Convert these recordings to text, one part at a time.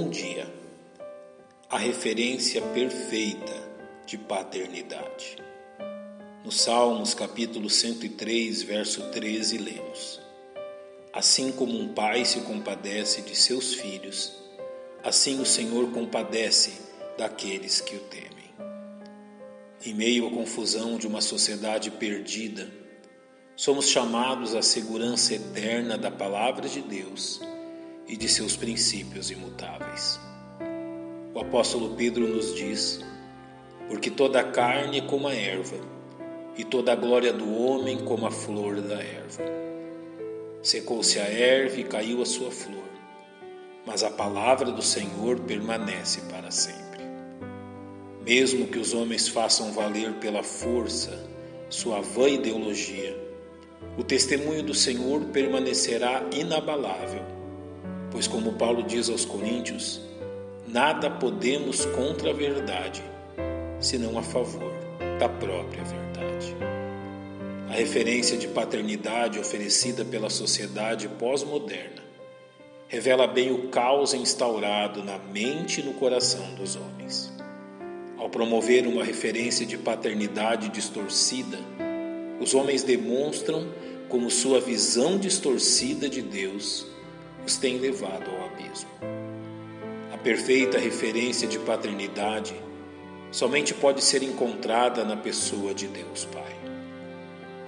bom dia. A referência perfeita de paternidade. No Salmos, capítulo 103, verso 13, lemos: Assim como um pai se compadece de seus filhos, assim o Senhor compadece daqueles que o temem. Em meio à confusão de uma sociedade perdida, somos chamados à segurança eterna da palavra de Deus e de seus princípios imutáveis. O apóstolo Pedro nos diz: Porque toda a carne é como a erva, e toda a glória do homem como a flor da erva. Secou-se a erva e caiu a sua flor, mas a palavra do Senhor permanece para sempre. Mesmo que os homens façam valer pela força sua vã ideologia, o testemunho do Senhor permanecerá inabalável Pois, como Paulo diz aos Coríntios, nada podemos contra a verdade, senão a favor da própria verdade. A referência de paternidade oferecida pela sociedade pós-moderna revela bem o caos instaurado na mente e no coração dos homens. Ao promover uma referência de paternidade distorcida, os homens demonstram como sua visão distorcida de Deus os tem levado ao abismo. A perfeita referência de paternidade somente pode ser encontrada na pessoa de Deus Pai.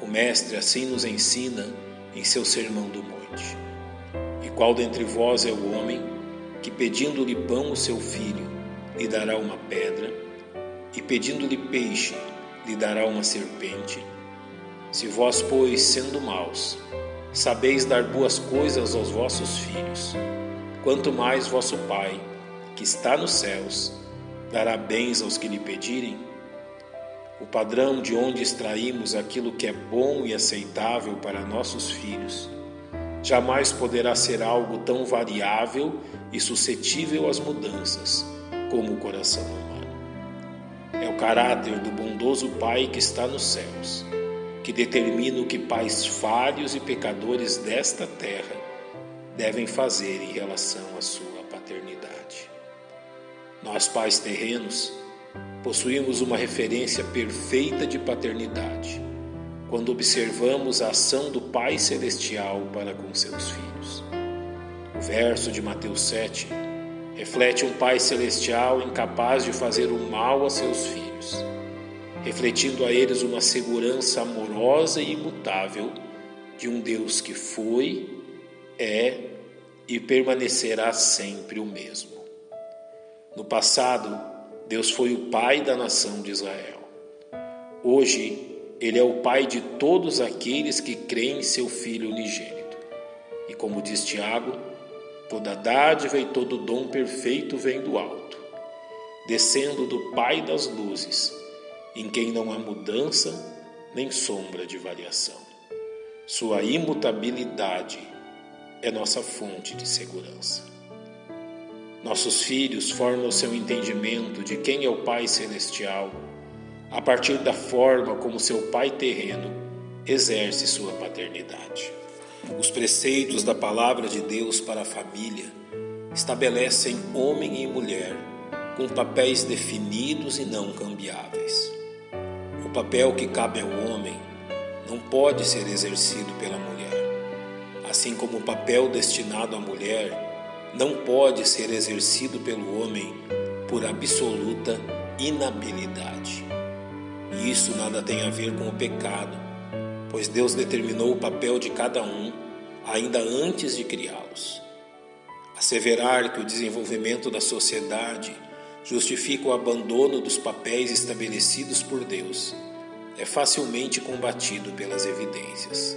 O Mestre assim nos ensina em seu Sermão do Monte. E qual dentre vós é o homem que, pedindo-lhe pão o seu filho, lhe dará uma pedra, e pedindo-lhe peixe, lhe dará uma serpente? Se vós, pois, sendo maus, Sabeis dar boas coisas aos vossos filhos, quanto mais vosso Pai, que está nos céus, dará bens aos que lhe pedirem? O padrão de onde extraímos aquilo que é bom e aceitável para nossos filhos jamais poderá ser algo tão variável e suscetível às mudanças como o coração humano. É o caráter do bondoso Pai que está nos céus que determina o que pais falhos e pecadores desta terra devem fazer em relação à sua paternidade. Nós, pais terrenos, possuímos uma referência perfeita de paternidade quando observamos a ação do Pai Celestial para com seus filhos. O verso de Mateus 7 reflete um Pai Celestial incapaz de fazer o mal a seus filhos refletindo a eles uma segurança amorosa e imutável de um Deus que foi, é e permanecerá sempre o mesmo. No passado, Deus foi o pai da nação de Israel. Hoje, ele é o pai de todos aqueles que creem em seu filho unigênito. E como diz Tiago, toda dádiva e todo dom perfeito vem do alto, descendo do Pai das luzes em quem não há mudança nem sombra de variação. Sua imutabilidade é nossa fonte de segurança. Nossos filhos formam seu entendimento de quem é o Pai Celestial a partir da forma como seu Pai terreno exerce sua paternidade. Os preceitos da Palavra de Deus para a família estabelecem homem e mulher com papéis definidos e não cambiáveis. Papel que cabe ao homem não pode ser exercido pela mulher, assim como o papel destinado à mulher não pode ser exercido pelo homem por absoluta inabilidade. E isso nada tem a ver com o pecado, pois Deus determinou o papel de cada um ainda antes de criá-los. Asseverar que o desenvolvimento da sociedade justifica o abandono dos papéis estabelecidos por Deus, é facilmente combatido pelas evidências.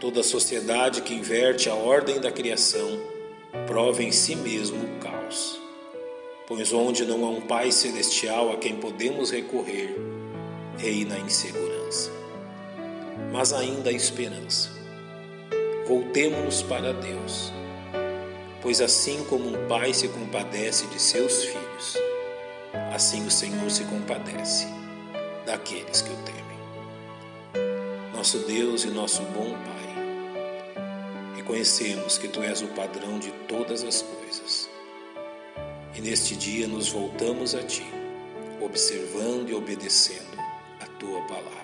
Toda sociedade que inverte a ordem da criação prova em si mesmo o caos, pois onde não há um Pai celestial a quem podemos recorrer, reina a insegurança. Mas ainda há esperança. Voltemo-nos para Deus Pois assim como um pai se compadece de seus filhos, assim o Senhor se compadece daqueles que o temem. Nosso Deus e nosso bom Pai, reconhecemos que Tu és o padrão de todas as coisas E neste dia nos voltamos a Ti, observando e obedecendo a Tua palavra.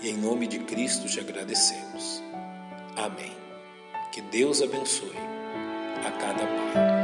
E em nome de Cristo te agradecemos. Amém. Que Deus abençoe a cada pai.